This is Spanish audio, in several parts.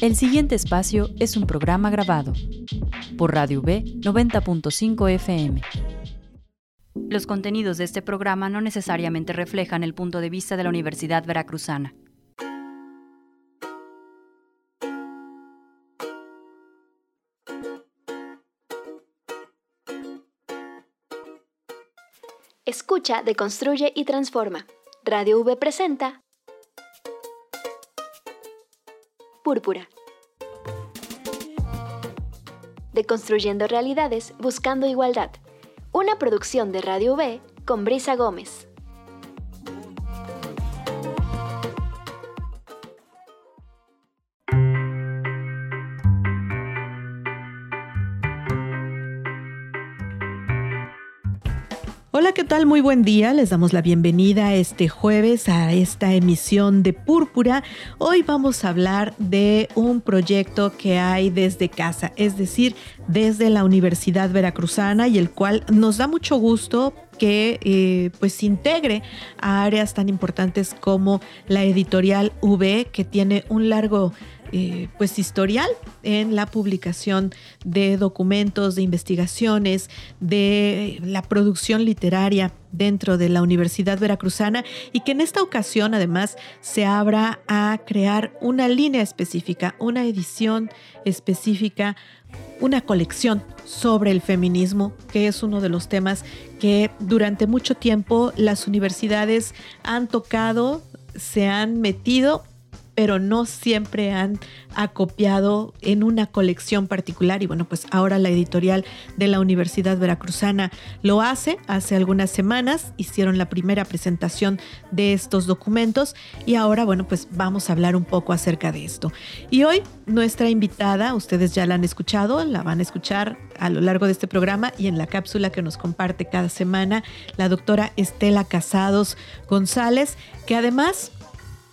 El siguiente espacio es un programa grabado por Radio V 90.5 FM. Los contenidos de este programa no necesariamente reflejan el punto de vista de la Universidad Veracruzana. Escucha, deconstruye y transforma. Radio V presenta Púrpura. Deconstruyendo realidades, buscando igualdad. Una producción de Radio V con Brisa Gómez. ¿Qué tal? Muy buen día. Les damos la bienvenida este jueves a esta emisión de Púrpura. Hoy vamos a hablar de un proyecto que hay desde casa, es decir, desde la Universidad Veracruzana y el cual nos da mucho gusto que eh, pues integre a áreas tan importantes como la editorial V, que tiene un largo eh, pues historial en la publicación de documentos, de investigaciones, de la producción literaria dentro de la Universidad Veracruzana y que en esta ocasión además se abra a crear una línea específica, una edición específica, una colección sobre el feminismo, que es uno de los temas que durante mucho tiempo las universidades han tocado, se han metido pero no siempre han acopiado en una colección particular. Y bueno, pues ahora la editorial de la Universidad Veracruzana lo hace. Hace algunas semanas hicieron la primera presentación de estos documentos y ahora, bueno, pues vamos a hablar un poco acerca de esto. Y hoy nuestra invitada, ustedes ya la han escuchado, la van a escuchar a lo largo de este programa y en la cápsula que nos comparte cada semana, la doctora Estela Casados González, que además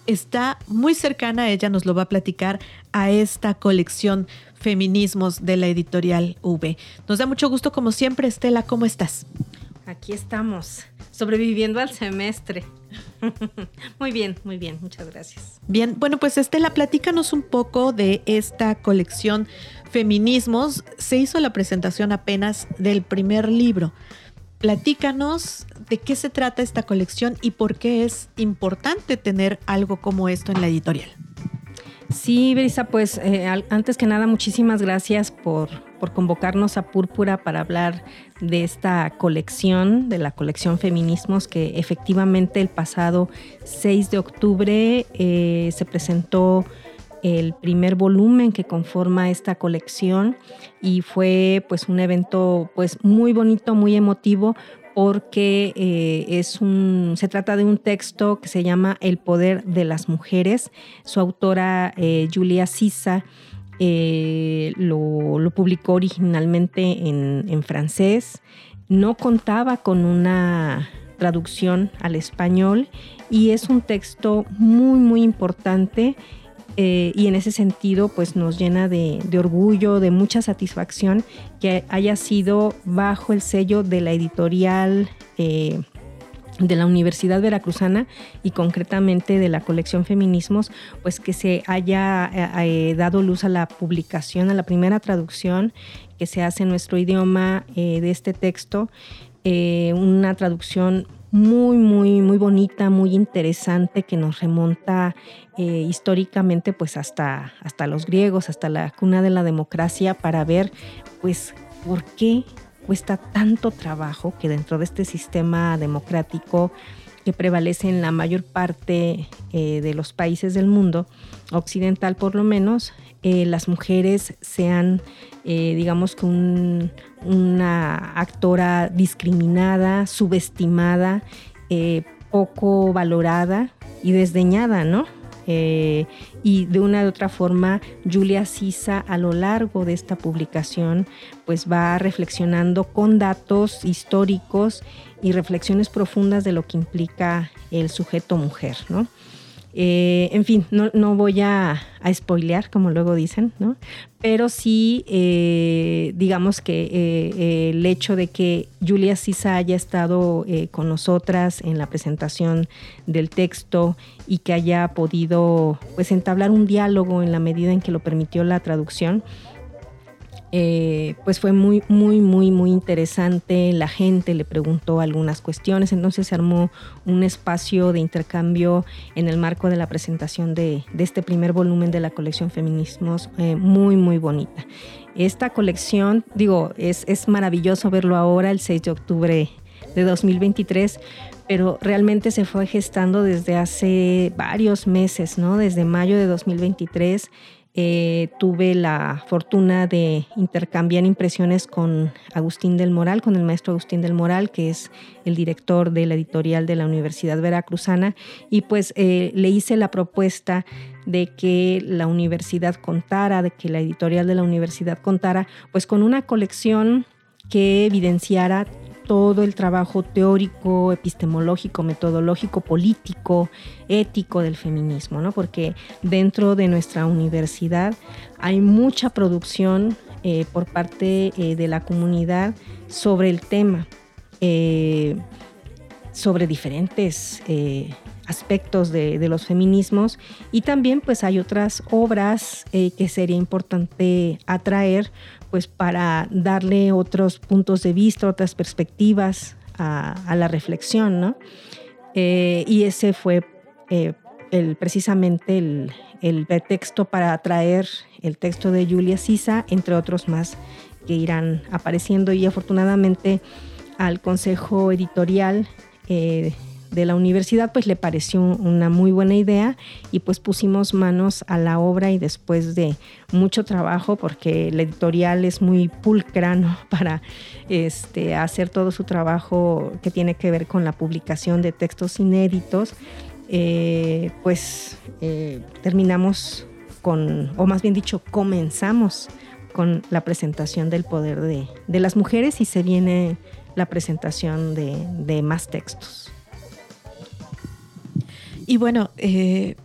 está muy cercana, ella nos lo va a platicar, a esta colección Feminismos de la editorial V. Nos da mucho gusto, como siempre, Estela, ¿cómo estás? Aquí estamos, sobreviviendo al semestre. muy bien, muy bien, muchas gracias. Bien, bueno, pues Estela, platícanos un poco de esta colección Feminismos. Se hizo la presentación apenas del primer libro. Platícanos de qué se trata esta colección y por qué es importante tener algo como esto en la editorial. Sí, Brisa, pues eh, antes que nada, muchísimas gracias por, convocarnos a Púrpura para hablar de esta colección, de la colección Feminismos, que efectivamente el pasado 6 de octubre eh, se presentó el primer volumen que conforma esta colección y fue pues un evento pues muy bonito, muy emotivo porque eh, es un, se trata de un texto que se llama El poder de las mujeres. Su autora, eh, Julia Sisa, eh, lo, publicó originalmente en, en, francés. No contaba con una traducción al español y es un texto muy, muy importante eh, y en ese sentido pues nos llena de, orgullo, de mucha satisfacción que haya sido bajo el sello de la editorial eh, de la Universidad Veracruzana y concretamente de la colección Feminismos, pues que se haya eh, dado luz a la publicación, a la primera traducción que se hace en nuestro idioma de este texto, una traducción muy, muy, muy bonita, muy interesante que nos remonta eh, históricamente pues hasta, hasta los griegos, hasta la cuna de la democracia para ver pues por qué cuesta tanto trabajo que dentro de este sistema democrático que prevalece en la mayor parte eh, de los países del mundo, occidental por lo menos, eh, las mujeres sean, digamos que una actora discriminada, subestimada, poco valorada y desdeñada, ¿no? Eh, y de una u otra forma, Julia Sisa a lo largo de esta publicación pues va reflexionando con datos históricos y reflexiones profundas de lo que implica el sujeto mujer, ¿no? Eh, en fin, no, voy a, a, spoilear, como luego dicen, ¿no? Pero sí, eh, digamos que eh, el hecho de que Julia Sisa haya estado con nosotras en la presentación del texto y que haya podido pues entablar un diálogo en la medida en que lo permitió la traducción, eh, pues fue muy, muy, muy, muy interesante. La gente le preguntó algunas cuestiones, entonces se armó un espacio de intercambio en el marco de la presentación de, este primer volumen de la colección Feminismos, eh, muy, muy bonita. Esta colección, digo, es, es maravilloso verlo ahora, el 6 de octubre de 2023, pero realmente se fue gestando desde hace varios meses, ¿no? Desde mayo de 2023 eh, tuve la fortuna de intercambiar impresiones con Agustín del Moral, con el maestro Agustín del Moral, que es el director de la editorial de la Universidad Veracruzana, y pues eh, le hice la propuesta de que la universidad contara, de que la editorial de la universidad contara, pues con una colección que evidenciara todo el trabajo teórico, epistemológico, metodológico, político, ético del feminismo, ¿no? Porque dentro de nuestra universidad hay mucha producción eh, por parte eh, de la comunidad sobre el tema, eh, sobre diferentes aspectos de, de, los feminismos y también pues hay otras obras que sería importante atraer pues para darle otros puntos de vista, otras perspectivas a, la reflexión, ¿no? Eh, y ese fue eh, el, precisamente el, el pretexto para traer el texto de Julia Sisa, entre otros más que irán apareciendo y afortunadamente al consejo editorial eh, de la universidad pues le pareció una muy buena idea y pues pusimos manos a la obra y después de mucho trabajo porque la editorial es muy pulcra para este, hacer todo su trabajo que tiene que ver con la publicación de textos inéditos eh, pues eh, terminamos con, o más bien dicho, comenzamos con la presentación del poder de, las mujeres y se viene la presentación de más textos. Y bueno, eh,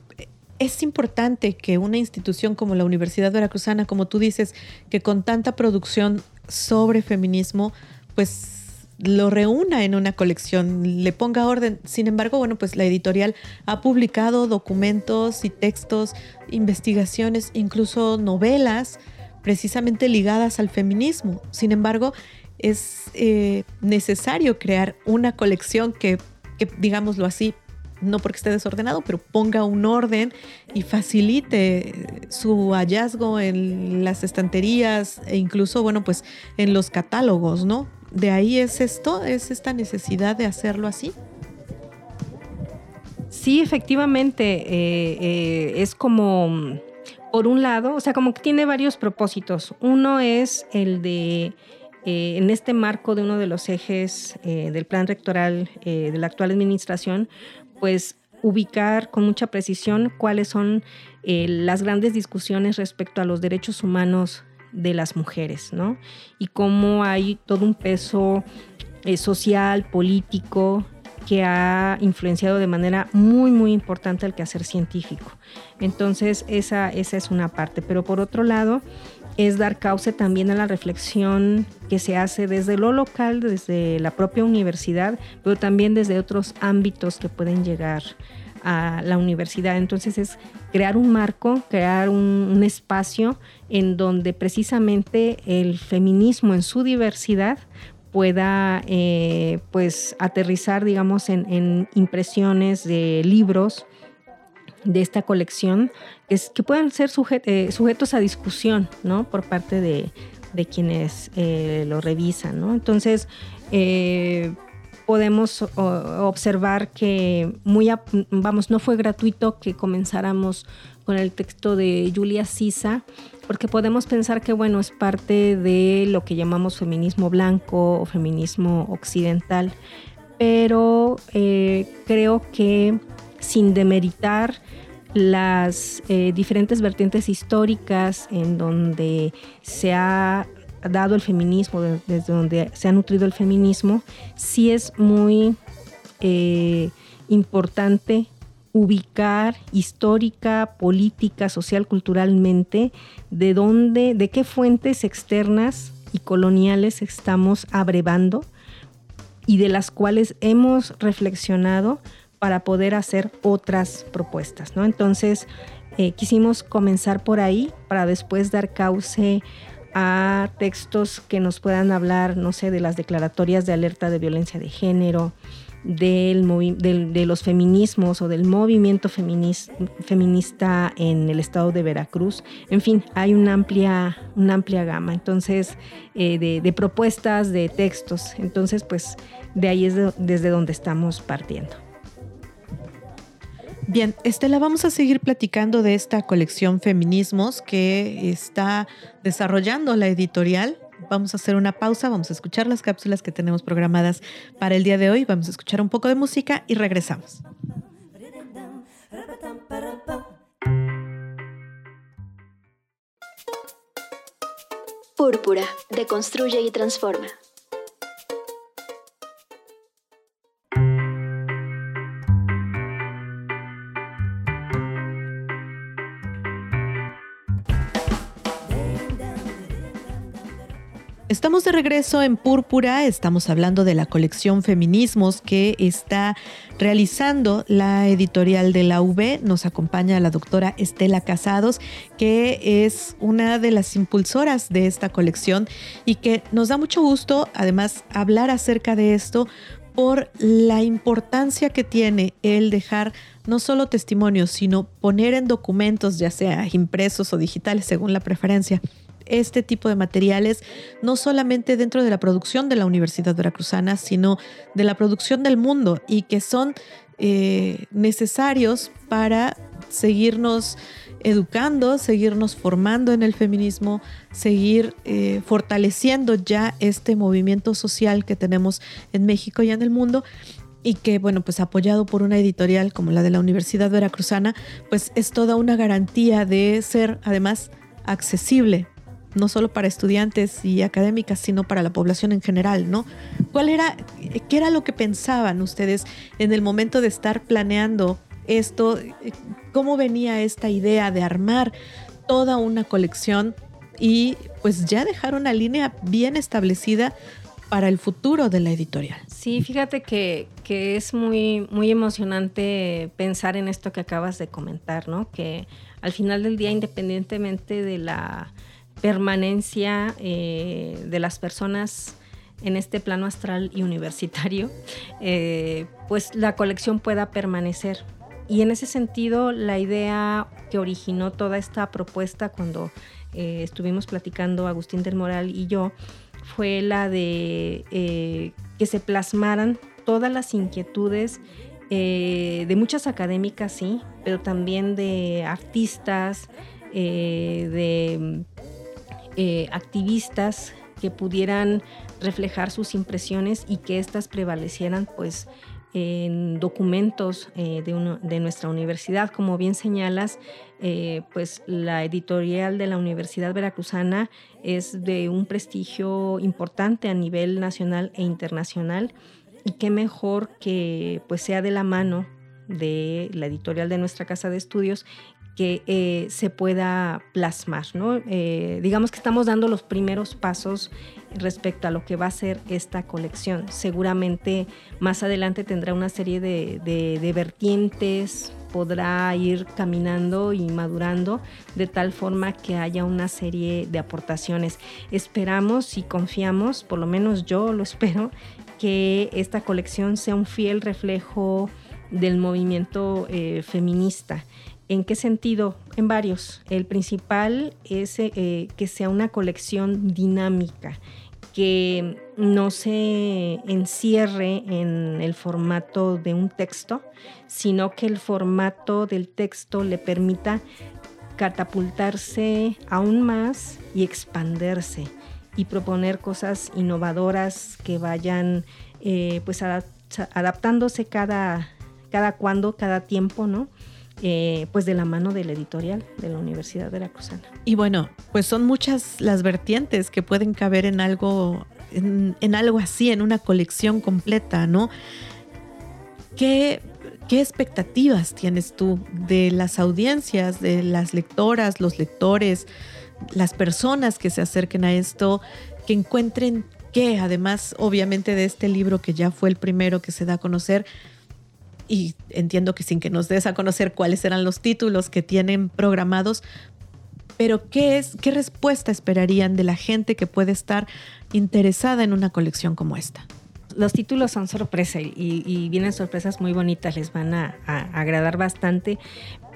es importante que una institución como la Universidad Veracruzana, como tú dices, que con tanta producción sobre feminismo, pues lo reúna en una colección, le ponga orden. Sin embargo, bueno, pues la editorial ha publicado documentos y textos, investigaciones, incluso novelas precisamente ligadas al feminismo. Sin embargo, es eh, necesario crear una colección que, que, digámoslo así, no porque esté desordenado, pero ponga un orden y facilite su hallazgo en las estanterías e incluso, bueno, pues en los catálogos, ¿no? De ahí es esto, es esta necesidad de hacerlo así. Sí, efectivamente, eh, eh, es como, por un lado, o sea, como que tiene varios propósitos. Uno es el de eh, en este marco de uno de los ejes del plan rectoral de la actual administración, pues ubicar con mucha precisión cuáles son eh, las grandes discusiones respecto a los derechos humanos de las mujeres, ¿no? Y cómo hay todo un peso eh, social, político, que ha influenciado de manera muy, muy importante el quehacer científico. Entonces, esa, esa es una parte. Pero por otro lado, es dar cauce también a la reflexión que se hace desde lo local, desde la propia universidad, pero también desde otros ámbitos que pueden llegar a la universidad. Entonces es crear un marco, crear un, espacio en donde precisamente el feminismo en su diversidad pueda eh, pues aterrizar, digamos, en impresiones de libros, de esta colección es, que puedan ser eh, sujetos a discusión ¿no? por parte de, quienes eh, lo revisan. ¿no? Entonces, eh, podemos observar que muy, vamos, no fue gratuito que comenzáramos con el texto de Julia Sisa, porque podemos pensar que, bueno, es parte de lo que llamamos feminismo blanco o feminismo occidental, pero creo que sin demeritar las eh, diferentes vertientes históricas en donde se ha dado el feminismo, desde donde se ha nutrido el feminismo, sí es muy eh, importante ubicar histórica, política, social, culturalmente, de dónde, de qué fuentes externas y coloniales estamos abrevando y de las cuales hemos reflexionado para poder hacer otras propuestas, ¿no? Entonces, eh, quisimos comenzar por ahí para después dar cauce a textos que nos puedan hablar, no sé, de las declaratorias de alerta de violencia de género, del, de los feminismos o del movimiento feminista en el estado de Veracruz. En fin, hay una amplia, una amplia gama entonces eh, de, propuestas, de textos. Entonces, pues de ahí es desde donde estamos partiendo. Bien, Estela, vamos a seguir platicando de esta colección Feminismos que está desarrollando la editorial. Vamos a hacer una pausa, vamos a escuchar las cápsulas que tenemos programadas para el día de hoy, vamos a escuchar un poco de música y regresamos. Púrpura, deconstruye y transforma. Estamos de regreso en Púrpura, estamos hablando de la colección Feminismos que está realizando la editorial de la UB. Nos acompaña la doctora Estela Casados, que es una de las impulsoras de esta colección y que nos da mucho gusto además hablar acerca de esto por la importancia que tiene el dejar no solo testimonios, sino poner en documentos, ya sea impresos o digitales, según la preferencia, este tipo de materiales, no solamente dentro de la producción de la Universidad Veracruzana, sino de la producción del mundo y que son eh, necesarios para seguirnos educando, seguirnos formando en el feminismo, seguir eh, fortaleciendo ya este movimiento social que tenemos en México y en el mundo y que, bueno, pues apoyado por una editorial como la de la Universidad Veracruzana, pues es toda una garantía de ser además accesible no solo para estudiantes y académicas, sino para la población en general, ¿no? ¿Cuál era, qué era lo que pensaban ustedes en el momento de estar planeando esto? ¿Cómo venía esta idea de armar toda una colección y pues ya dejar una línea bien establecida para el futuro de la editorial? Sí, fíjate que, que es muy, muy emocionante pensar en esto que acabas de comentar, ¿no? Que al final del día, independientemente de la permanencia eh, de las personas en este plano astral y universitario, eh, pues la colección pueda permanecer. Y en ese sentido, la idea que originó toda esta propuesta cuando eh, estuvimos platicando Agustín del Moral y yo, fue la de que se plasmaran todas las inquietudes de muchas académicas, sí, pero también de artistas, de eh, activistas que pudieran reflejar sus impresiones y que éstas prevalecieran pues en documentos eh, de, nuestra universidad. Como bien señalas, eh, pues la editorial de la Universidad Veracruzana es de un prestigio importante a nivel nacional e internacional y qué mejor que pues sea de la mano de la editorial de nuestra casa de estudios que eh, se pueda plasmar. ¿no? Eh, digamos que estamos dando los primeros pasos respecto a lo que va a ser esta colección. Seguramente más adelante tendrá una serie de, vertientes, podrá ir caminando y madurando de tal forma que haya una serie de aportaciones. Esperamos y confiamos, por lo menos yo lo espero, que esta colección sea un fiel reflejo del movimiento eh, feminista ¿En qué sentido? En varios. El principal es eh, que sea una colección dinámica, que no se encierre en el formato de un texto, sino que el formato del texto le permita catapultarse aún más y expanderse y proponer cosas innovadoras que vayan eh, pues adaptándose cada, cada cuando, cada tiempo, ¿no? Eh, pues de la mano del editorial de la Universidad Veracruzana. Y bueno, pues son muchas las vertientes que pueden caber en algo, en, algo así, en una colección completa, ¿no? ¿Qué, ¿Qué expectativas tienes tú de las audiencias, de las lectoras, los lectores, las personas que se acerquen a esto, que encuentren que además obviamente de este libro que ya fue el primero que se da a conocer, y entiendo que sin que nos des a conocer cuáles eran los títulos que tienen programados, pero ¿qué es, qué respuesta esperarían de la gente que puede estar interesada en una colección como esta? los títulos son sorpresa y, vienen sorpresas muy bonitas, les van a, agradar bastante.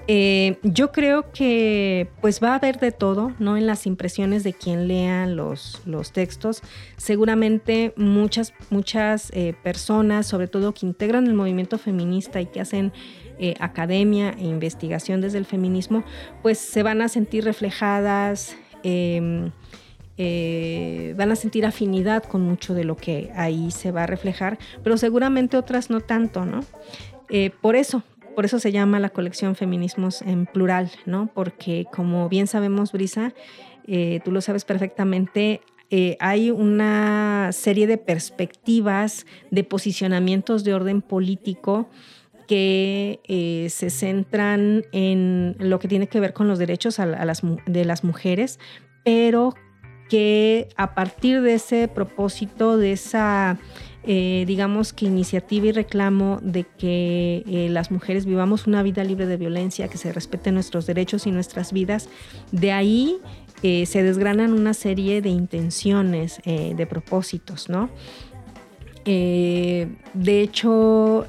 Eh, yo creo que pues va a haber de todo, ¿no? En las impresiones de quien lea los, los textos. Seguramente muchas, muchas eh, personas, sobre todo que integran el movimiento feminista y que hacen eh, academia e investigación desde el feminismo, pues se van a sentir reflejadas. Em, van a sentir afinidad con mucho de lo que ahí se va a reflejar, pero seguramente otras no tanto, ¿no? Por eso, por eso se llama la colección Feminismos en plural, ¿no? Porque como bien sabemos, Brisa, eh, tú lo sabes perfectamente, hay una serie de perspectivas, de posicionamientos de orden político que se centran en lo que tiene que ver con los derechos de las mujeres, pero que a partir de ese propósito, de esa, eh, digamos que iniciativa y reclamo de que eh, las mujeres vivamos una vida libre de violencia, que se respeten nuestros derechos y nuestras vidas, de ahí eh, se desgranan una serie de intenciones, de propósitos, ¿no? de hecho,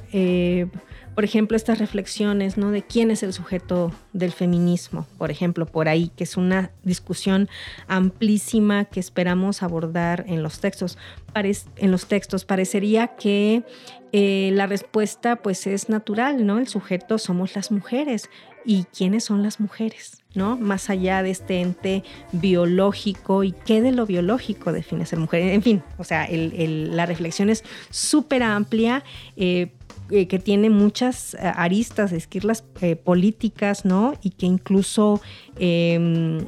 por ejemplo, estas reflexiones, ¿no? De quién es el sujeto del feminismo, por ejemplo, por ahí, que es una discusión amplísima que esperamos abordar en los textos. en los textos parecería que eh, la respuesta, pues, es natural, ¿no? El sujeto somos las mujeres. ¿Y quiénes son las mujeres? ¿no? Más allá de este ente biológico y qué de lo biológico define ser mujer. En fin, o sea, la reflexión es súper amplia. Eh, eh, que tiene muchas eh, aristas, esquirlas eh, políticas, ¿no? Y que incluso... Em,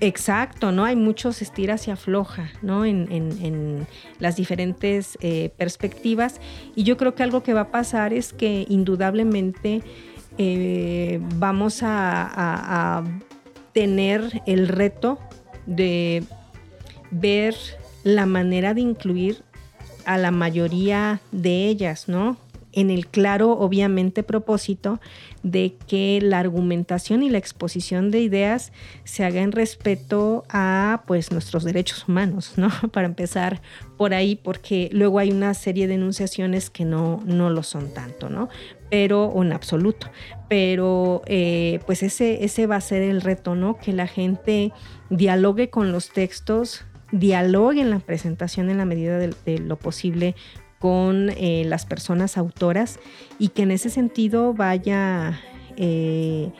exacto, ¿no? Hay muchos estiras y afloja, ¿no? En, las diferentes perspectivas. Y yo creo que algo que va a pasar es que indudablemente vamos a tener el reto de ver la manera de incluir a la mayoría de ellas, ¿no? En el claro, obviamente, propósito de que la argumentación y la exposición de ideas se haga en respeto a pues nuestros derechos humanos, ¿no? Para empezar por ahí, porque luego hay una serie de enunciaciones que no, no lo son tanto, ¿no? Pero, o en absoluto. Pero eh, pues ese, ese va a ser el reto, ¿no? Que la gente dialogue con los textos dialoguen la presentación en la medida de, lo posible con eh, las personas autoras y que en ese sentido vaya eh,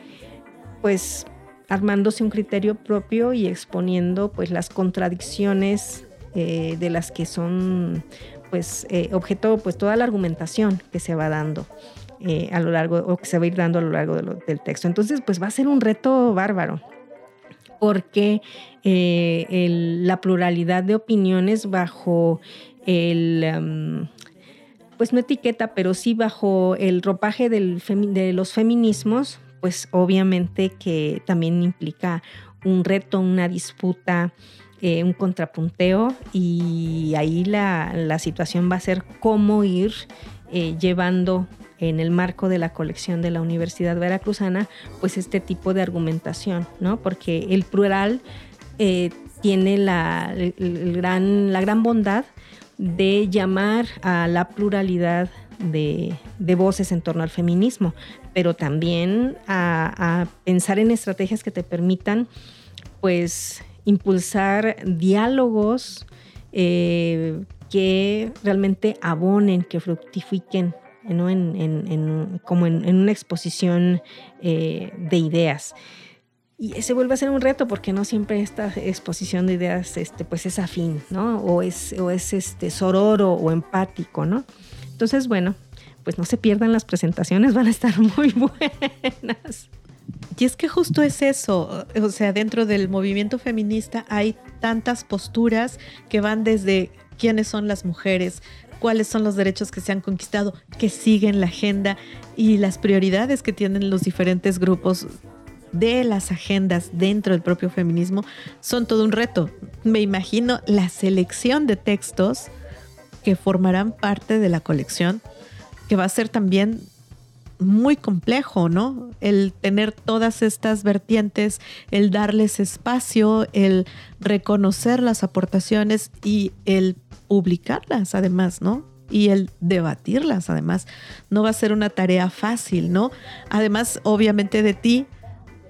pues armándose un criterio propio y exponiendo pues las contradicciones eh, de las que son pues objeto pues toda la argumentación que se va dando a lo largo o que se va a ir dando a lo largo del texto. Entonces pues va a ser un reto bárbaro porque eh, la pluralidad de opiniones bajo el, em, pues no etiqueta, pero sí bajo el ropaje de los feminismos, pues obviamente que también implica un reto, una disputa, eh, un contrapunteo y ahí la, situación va a ser cómo ir eh, llevando en el marco de la colección de la Universidad Veracruzana, pues este tipo de argumentación, ¿no? Porque el plural eh, tiene la, gran, la gran bondad de llamar a la pluralidad de, voces en torno al feminismo, pero también a, pensar en estrategias que te permitan, pues, impulsar diálogos eh, que realmente abonen, que fructifiquen en, como en, una exposición eh, de ideas. Y se vuelve a ser un reto porque no siempre esta exposición de ideas este, pues es afín, ¿no? O es, o es este, sororo o empático, ¿no? Entonces, bueno, pues no se pierdan las presentaciones, van a estar muy buenas. Y es que justo es eso, o sea, dentro del movimiento feminista hay tantas posturas que van desde quiénes son las mujeres, cuáles son los derechos que se han conquistado, que siguen la agenda y las prioridades que tienen los diferentes grupos de las agendas dentro del propio feminismo son todo un reto. Me imagino la selección de textos que formarán parte de la colección, que va a ser también muy complejo, ¿no? El tener todas estas vertientes, el darles espacio, el reconocer las aportaciones y el publicarlas además, ¿no? Y el debatirlas además. No va a ser una tarea fácil, ¿no? Además, obviamente de ti,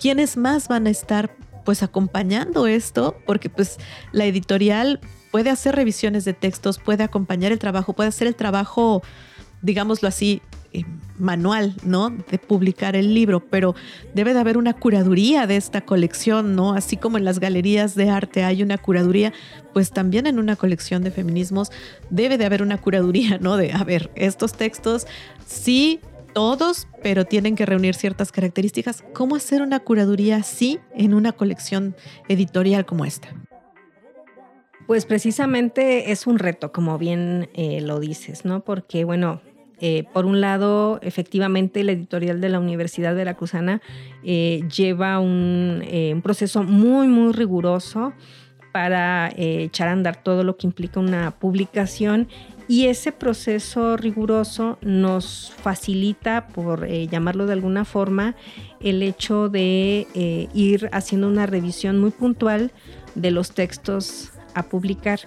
¿quiénes más van a estar pues acompañando esto? Porque pues la editorial puede hacer revisiones de textos, puede acompañar el trabajo, puede hacer el trabajo, digámoslo así, eh, manual, ¿no? De publicar el libro, pero debe de haber una curaduría de esta colección, ¿no? Así como en las galerías de arte hay una curaduría, pues también en una colección de feminismos debe de haber una curaduría, ¿no? De, a ver, estos textos sí todos, pero tienen que reunir ciertas características. ¿Cómo hacer una curaduría así en una colección editorial como esta? Pues precisamente es un reto, como bien eh, lo dices, ¿no? Porque, bueno, eh, por un lado, efectivamente, la editorial de la Universidad Veracruzana eh, lleva un, eh, un, proceso muy, muy riguroso para echar a andar todo lo que implica una publicación y ese proceso riguroso nos facilita, por llamarlo de alguna forma, el hecho de ir haciendo una revisión muy puntual de los textos a publicar.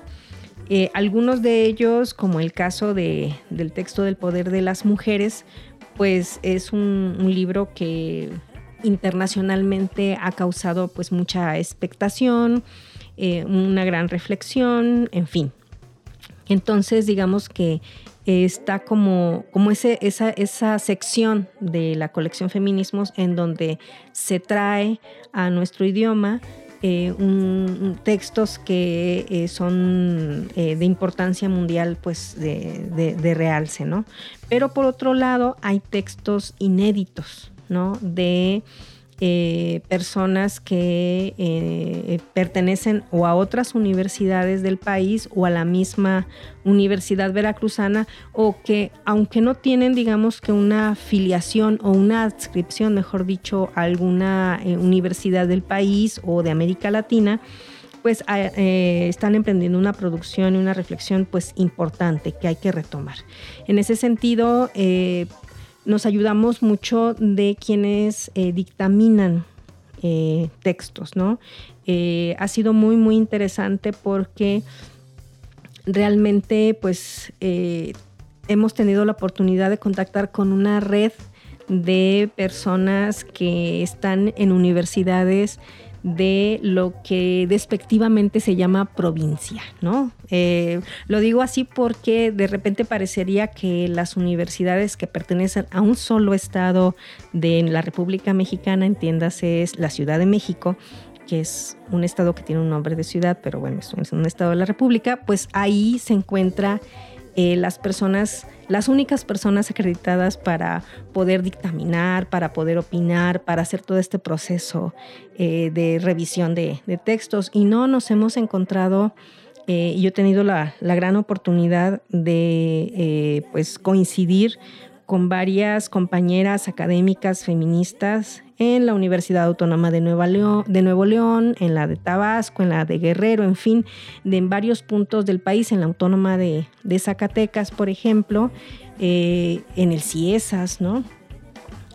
Eh, algunos de ellos, como el caso de, del texto del poder de las mujeres, pues es un, libro que internacionalmente ha causado pues mucha expectación, eh, una gran reflexión, en fin. Entonces, digamos que está como, como ese, esa, esa sección de la colección Feminismos en donde se trae a nuestro idioma eh, textos que eh, son eh, de importancia mundial, pues de, realce, ¿no? Pero por otro lado, hay textos inéditos, ¿no? De eh, personas que eh, pertenecen o a otras universidades del país o a la misma universidad veracruzana o que aunque no tienen digamos que una filiación o una adscripción, mejor dicho, a alguna eh, universidad del país o de América Latina, pues están emprendiendo una producción y una reflexión pues importante que hay que retomar. En ese sentido, nos ayudamos mucho de quienes eh, dictaminan eh, textos, ¿no? Eh, ha sido muy, muy interesante porque realmente, pues, hemos tenido la oportunidad de contactar con una red de personas que están en universidades de lo que despectivamente se llama provincia, ¿no? Eh, lo digo así porque de repente parecería que las universidades que pertenecen a un solo estado de la República Mexicana, entiéndase, es la Ciudad de México, que es un estado que tiene un nombre de ciudad, pero bueno, es un estado de la República, pues ahí se encuentra eh, las personas, las únicas personas acreditadas para poder dictaminar, para poder opinar, para hacer todo este proceso eh, de revisión de, textos. Y no nos hemos encontrado, eh, yo he tenido la, la gran oportunidad de pues coincidir con varias compañeras académicas feministas en la Universidad Autónoma de, Nueva León, de Nuevo León, en la de Tabasco, en la de Guerrero, en fin, de en varios puntos del país, en la Autónoma de, Zacatecas, por ejemplo, eh, en el CIESAS, ¿no?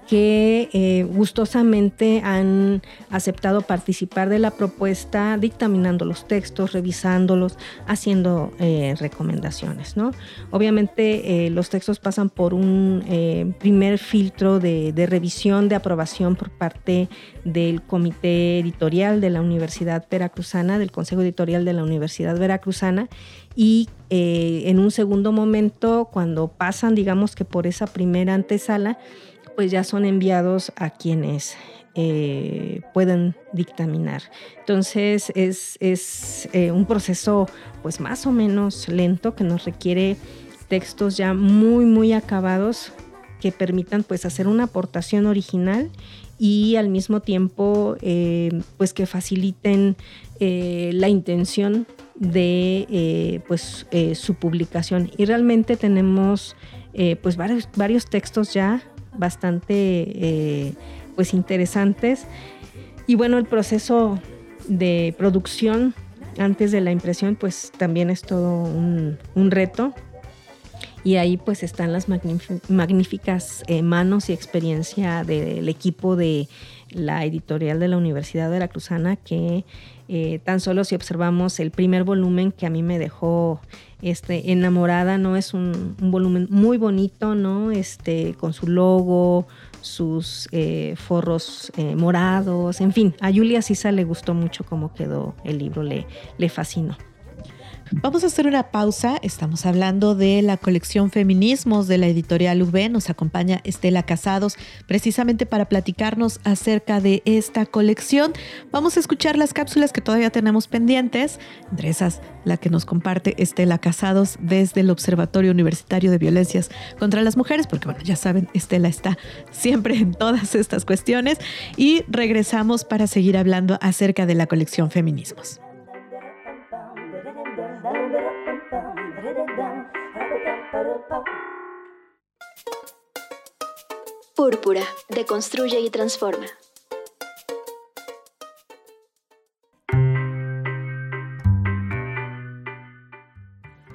Que eh, gustosamente han aceptado participar de la propuesta, dictaminando los textos, revisándolos, haciendo eh, recomendaciones. ¿no? Obviamente eh, los textos pasan por un primer filtro de, revisión, de aprobación por parte del comité editorial de la Universidad Veracruzana, del Consejo Editorial de la Universidad Veracruzana, y en un segundo momento, cuando pasan, digamos que por esa primera antesala, pues ya son enviados a quienes eh, pueden dictaminar. Entonces es, eh, un proceso pues más o menos lento que nos requiere textos ya muy muy acabados que permitan pues hacer una aportación original y al mismo tiempo eh, pues que faciliten la intención de pues, su publicación. Y realmente tenemos pues varios, varios textos ya bastante pues interesantes. Y bueno, el proceso de producción antes de la impresión pues también es todo un, un reto y ahí pues están las magníficas eh, manos y experiencia del equipo de la editorial de la Universidad Veracruzana que eh, tan solo si observamos el primer volumen que a mí me dejó este, enamorada, ¿no? Es un, volumen muy bonito, ¿no? Este, con su logo, sus eh, forros morados, en fin, a Julia Sisa le gustó mucho cómo quedó el libro, le, le fascinó. Vamos a hacer una pausa. Estamos hablando de la colección Feminismos de la editorial UV. Nos acompaña Estela Casados precisamente para platicarnos acerca de esta colección. Vamos a escuchar las cápsulas que todavía tenemos pendientes. Entre esas, la que nos comparte Estela Casados desde el Observatorio Universitario de Violencias contra las Mujeres, porque bueno, ya saben, Estela está siempre en todas estas cuestiones. Y regresamos para seguir hablando acerca de la colección Feminismos. Púrpura, deconstruye y transforma.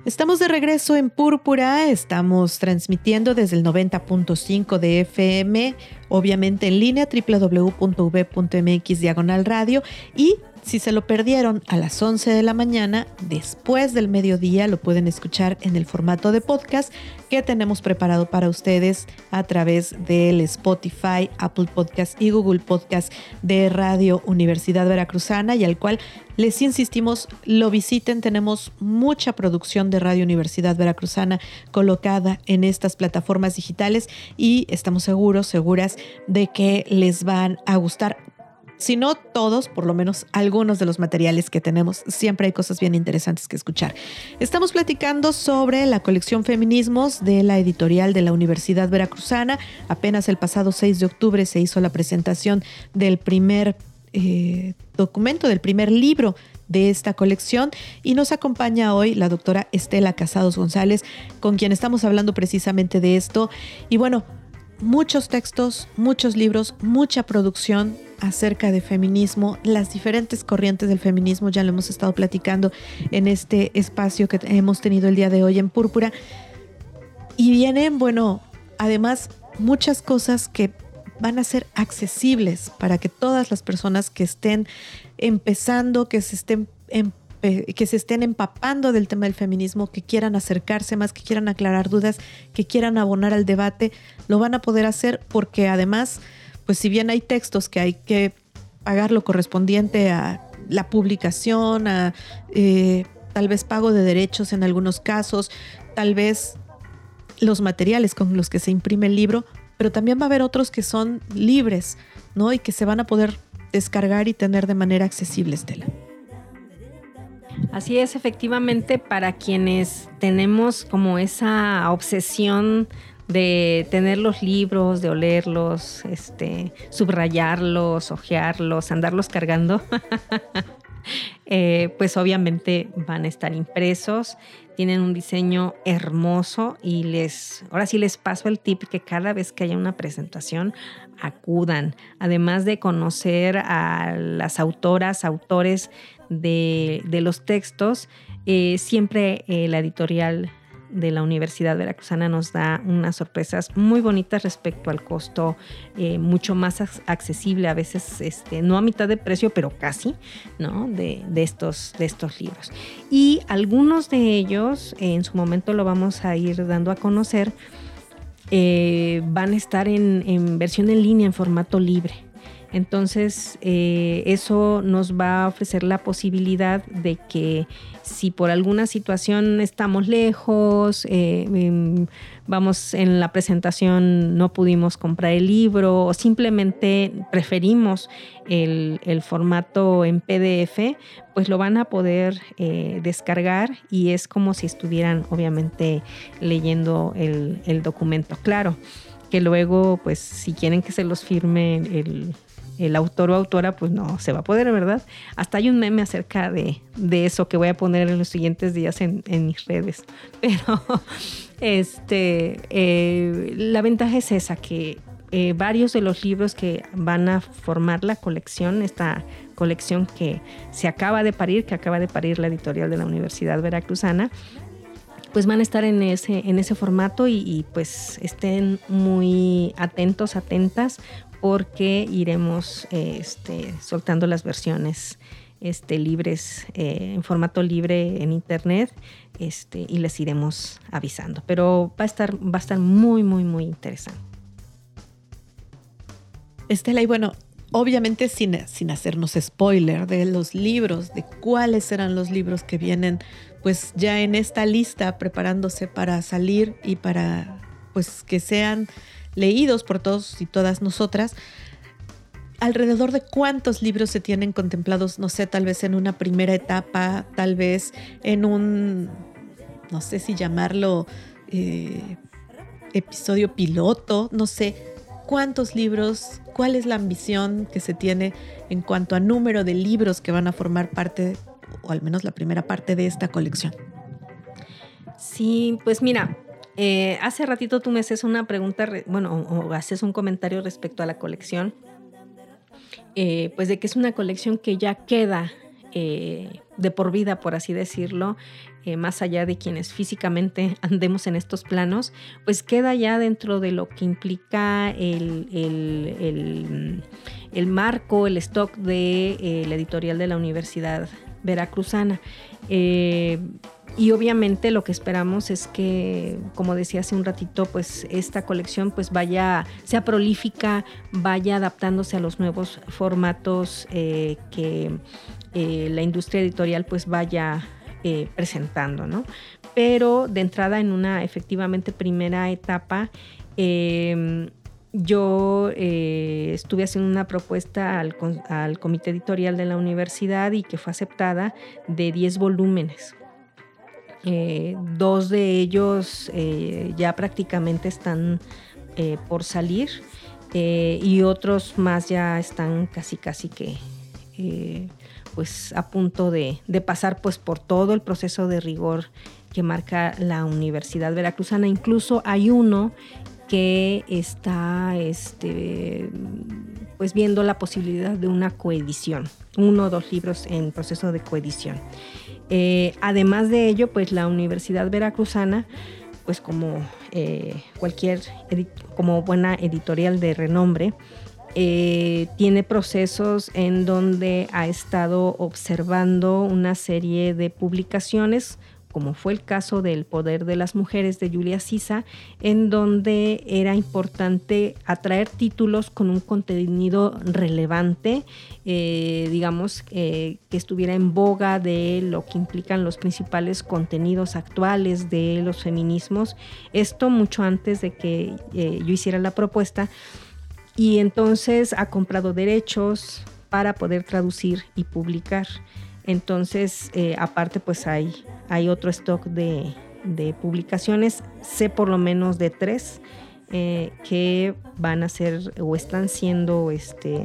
Estamos de regreso en Púrpura, estamos transmitiendo desde el 90.5 de FM, obviamente en línea www.v.mx diagonal radio y si se lo perdieron a las 11 de la mañana, después del mediodía lo pueden escuchar en el formato de podcast que tenemos preparado para ustedes a través del Spotify, Apple Podcast y Google Podcast de Radio Universidad Veracruzana y al cual les insistimos lo visiten. Tenemos mucha producción de Radio Universidad Veracruzana colocada en estas plataformas digitales y estamos seguros, seguras de que les van a gustar si no todos, por lo menos algunos de los materiales que tenemos. Siempre hay cosas bien interesantes que escuchar. Estamos platicando sobre la colección Feminismos de la editorial de la Universidad Veracruzana. Apenas el pasado 6 de octubre se hizo la presentación del primer eh, documento, del primer libro de esta colección y nos acompaña hoy la doctora Estela Casados González, con quien estamos hablando precisamente de esto. Y bueno, muchos textos, muchos libros, mucha producción acerca de feminismo, las diferentes corrientes del feminismo, ya lo hemos estado platicando en este espacio que hemos tenido el día de hoy en Púrpura. Y vienen, bueno, además muchas cosas que van a ser accesibles para que todas las personas que estén empezando, que se estén que se estén empapando del tema del feminismo, que quieran acercarse más, que quieran aclarar dudas, que quieran abonar al debate, lo van a poder hacer porque además pues si bien hay textos que hay que pagar lo correspondiente a la publicación, a eh, tal vez pago de derechos en algunos casos, tal vez los materiales con los que se imprime el libro, pero también va a haber otros que son libres, ¿no? Y que se van a poder descargar y tener de manera accesible, Estela. Así es, efectivamente, para quienes tenemos como esa obsesión de tener los libros, de olerlos, este, subrayarlos, ojearlos, andarlos cargando, eh, pues obviamente van a estar impresos, tienen un diseño hermoso y les, ahora sí les paso el tip que cada vez que haya una presentación acudan, además de conocer a las autoras, autores de, los textos, eh, siempre eh, la editorial de la Universidad Veracruzana nos da unas sorpresas muy bonitas respecto al costo, eh, mucho más accesible, a veces este, no a mitad de precio, pero casi, ¿no? De, estos, de estos libros. Y algunos de ellos, en su momento lo vamos a ir dando a conocer, eh, van a estar en, en versión en línea, en formato libre. Entonces, eh, eso nos va a ofrecer la posibilidad de que si por alguna situación estamos lejos, eh, em, vamos en la presentación no pudimos comprar el libro o simplemente preferimos el, formato en PDF, pues lo van a poder eh, descargar y es como si estuvieran obviamente leyendo el, el documento. Claro que luego, pues si quieren que se los firme el el autor o autora, pues no se va a poder, ¿verdad? Hasta hay un meme acerca de, eso que voy a poner en los siguientes días en, mis redes. Pero este, eh, la ventaja es esa, que eh, varios de los libros que van a formar la colección, esta colección que se acaba de parir, que acaba de parir la editorial de la Universidad Veracruzana, pues van a estar en ese, en ese formato y, pues estén muy atentos, atentas, porque iremos este, soltando las versiones este, libres, eh, en formato libre en internet, este, y les iremos avisando. Pero va a estar, va a estar muy, muy, muy interesante. Estela, y bueno, obviamente sin, sin hacernos spoiler de los libros, de cuáles serán los libros que vienen pues ya en esta lista preparándose para salir y para pues que sean leídos por todos y todas nosotras. Alrededor de cuántos libros se tienen contemplados, no sé, tal vez en una primera etapa, tal vez en un, no sé si llamarlo eh, episodio piloto, no sé, cuántos libros, cuál es la ambición que se tiene en cuanto a número de libros que van a formar parte, o al menos la primera parte de esta colección. Sí, pues mira, eh, hace ratito tú me haces una pregunta, bueno, o, haces un comentario respecto a la colección, eh, pues de que es una colección que ya queda eh, de por vida, por así decirlo, más allá de quienes físicamente andemos en estos planos, pues queda ya dentro de lo que implica el, el, marco, el stock de la editorial de la Universidad Veracruzana. Y obviamente lo que esperamos es que, como decía hace un ratito, pues esta colección pues vaya, sea prolífica, vaya adaptándose a los nuevos formatos que eh, la industria editorial pues vaya eh, presentando, ¿no? Pero de entrada en una efectivamente primera etapa, em, yo eh, estuve haciendo una propuesta al, comité editorial de la universidad y que fue aceptada de 10 volúmenes. Dos de ellos ya prácticamente están por salir y otros más ya están casi casi que pues a punto de, pasar pues por todo el proceso de rigor que marca la Universidad Veracruzana. Incluso hay uno que está este, pues viendo la posibilidad de una coedición, uno o dos libros en proceso de coedición. Eh, además de ello, pues la Universidad Veracruzana, pues como eh, cualquier, como buena editorial de renombre, eh, tiene procesos en donde ha estado observando una serie de publicaciones como fue el caso del Poder de las Mujeres de Julia Sisa, en donde era importante atraer títulos con un contenido relevante, eh, digamos, eh, que estuviera en boga de lo que implican los principales contenidos actuales de los feminismos. Esto mucho antes de que yo hiciera la propuesta y entonces ha comprado derechos para poder traducir y publicar. Entonces, eh, aparte, pues hay, hay otro stock de, publicaciones, sé por lo menos de tres eh, que van a ser o están siendo este,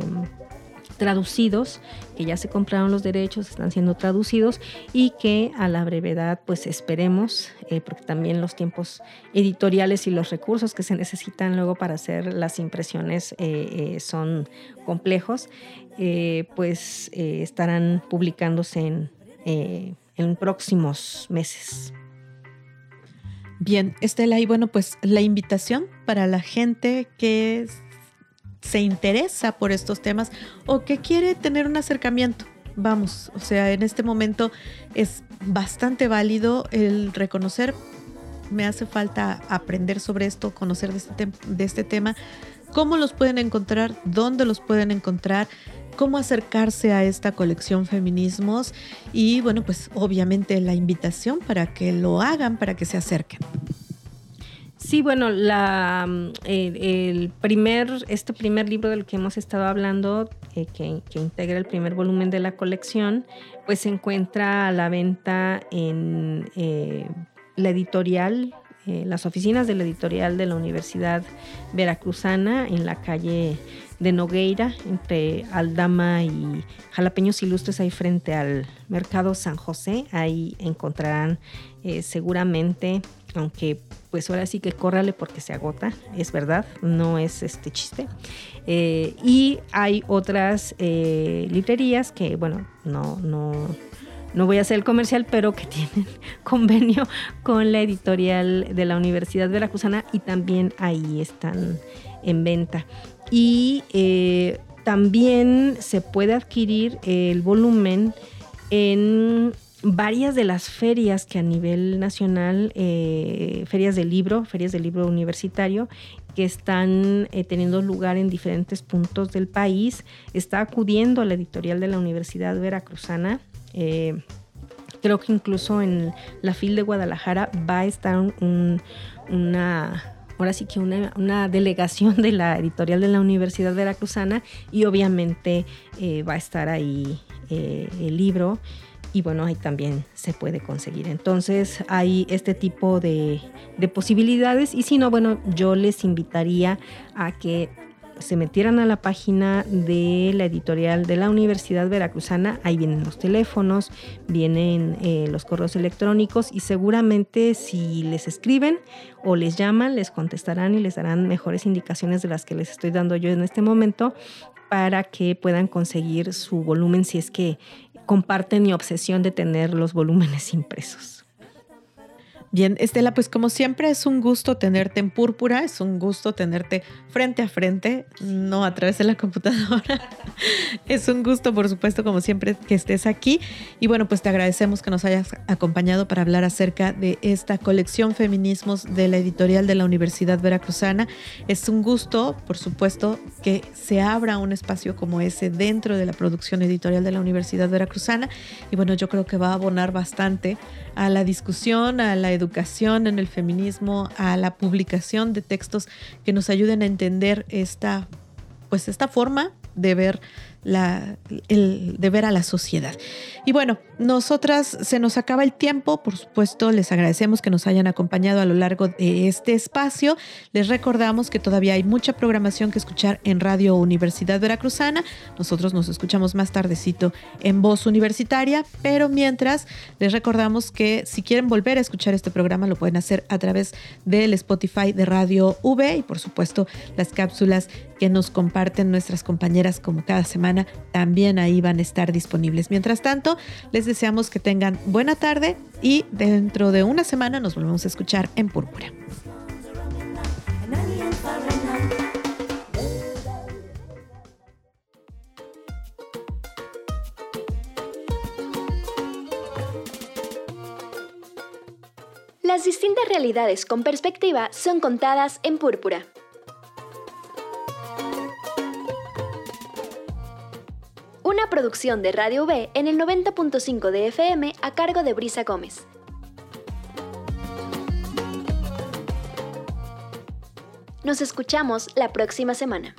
traducidos, que ya se compraron los derechos, están siendo traducidos y que a la brevedad pues esperemos, eh, porque también los tiempos editoriales y los recursos que se necesitan luego para hacer las impresiones eh, eh, son complejos, pues estarán publicándose en, en próximos meses. Bien, Estela, y bueno, pues la invitación para la gente que se interesa por estos temas o que quiere tener un acercamiento. Vamos, o sea, en este momento es bastante válido el reconocer, me hace falta aprender sobre esto, conocer de este, de este tema, cómo los pueden encontrar, dónde los pueden encontrar, cómo acercarse a esta colección Feminismos y bueno, pues obviamente la invitación para que lo hagan, para que se acerquen. Sí, bueno, la, mm, el, primer, este primer libro del que hemos estado hablando, eh, que, integra el primer volumen de la colección, pues se encuentra a la venta en eh, la editorial, eh, las oficinas de la editorial de la Universidad Veracruzana, en la calle de Nogueira, entre Aldama y Jalapeños Ilustres, ahí frente al Mercado San José. Ahí encontrarán eh, seguramente, aunque pues ahora sí que córrale porque se agota, es verdad, no es este chiste. Eh, y hay otras eh, librerías que, bueno, no, no, no voy a hacer el comercial, pero que tienen convenio con la editorial de la Universidad Veracruzana y también ahí están en venta. Y eh, también se puede adquirir el volumen en varias de las ferias que a nivel nacional, eh, ferias de libro, ferias de libro universitario, que están eh, teniendo lugar en diferentes puntos del país. Está acudiendo a la editorial de la Universidad Veracruzana. Eh, creo que incluso en la FIL de Guadalajara va a estar una, ahora sí que una, una, delegación de la editorial de la Universidad Veracruzana y obviamente va a estar ahí el libro y bueno, ahí también se puede conseguir. Entonces hay este tipo de, posibilidades y si no, bueno, yo les invitaría a que se metieran a la página de la editorial de la Universidad Veracruzana, ahí vienen los teléfonos, vienen eh, los correos electrónicos y seguramente si les escriben o les llaman, les contestarán y les darán mejores indicaciones de las que les estoy dando yo en este momento para que puedan conseguir su volumen si es que comparten mi obsesión de tener los volúmenes impresos. Bien, Estela, pues como siempre es un gusto tenerte en púrpura, es un gusto tenerte frente a frente, no a través de la computadora. es un gusto, por supuesto, como siempre, que estés aquí. Y bueno, pues te agradecemos que nos hayas acompañado para hablar acerca de esta colección Feminismos de la editorial de la Universidad Veracruzana. Es un gusto, por supuesto, que se abra un espacio como ese dentro de la producción editorial de la Universidad Veracruzana. Y bueno, yo creo que va a abonar bastante a la discusión, a la educación en el feminismo, a la publicación de textos que nos ayuden a entender esta, pues esta forma de ver la, el, de ver a la sociedad. Y bueno, nosotras se nos acaba el tiempo, por supuesto, les agradecemos que nos hayan acompañado a lo largo de este espacio. Les recordamos que todavía hay mucha programación que escuchar en Radio Universidad Veracruzana. Nosotros nos escuchamos más tardecito en Voz Universitaria, pero mientras les recordamos que si quieren volver a escuchar este programa lo pueden hacer a través del Spotify de Radio V y por supuesto las cápsulas que nos comparten nuestras compañeras como cada semana también ahí van a estar disponibles. Mientras tanto, les deseamos que tengan buena tarde y dentro de una semana nos volvemos a escuchar en Púrpura. Las distintas realidades con perspectiva son contadas en Púrpura. Una producción de Radio V en el 90.5 de FM a cargo de Brisa Gómez. Nos escuchamos la próxima semana.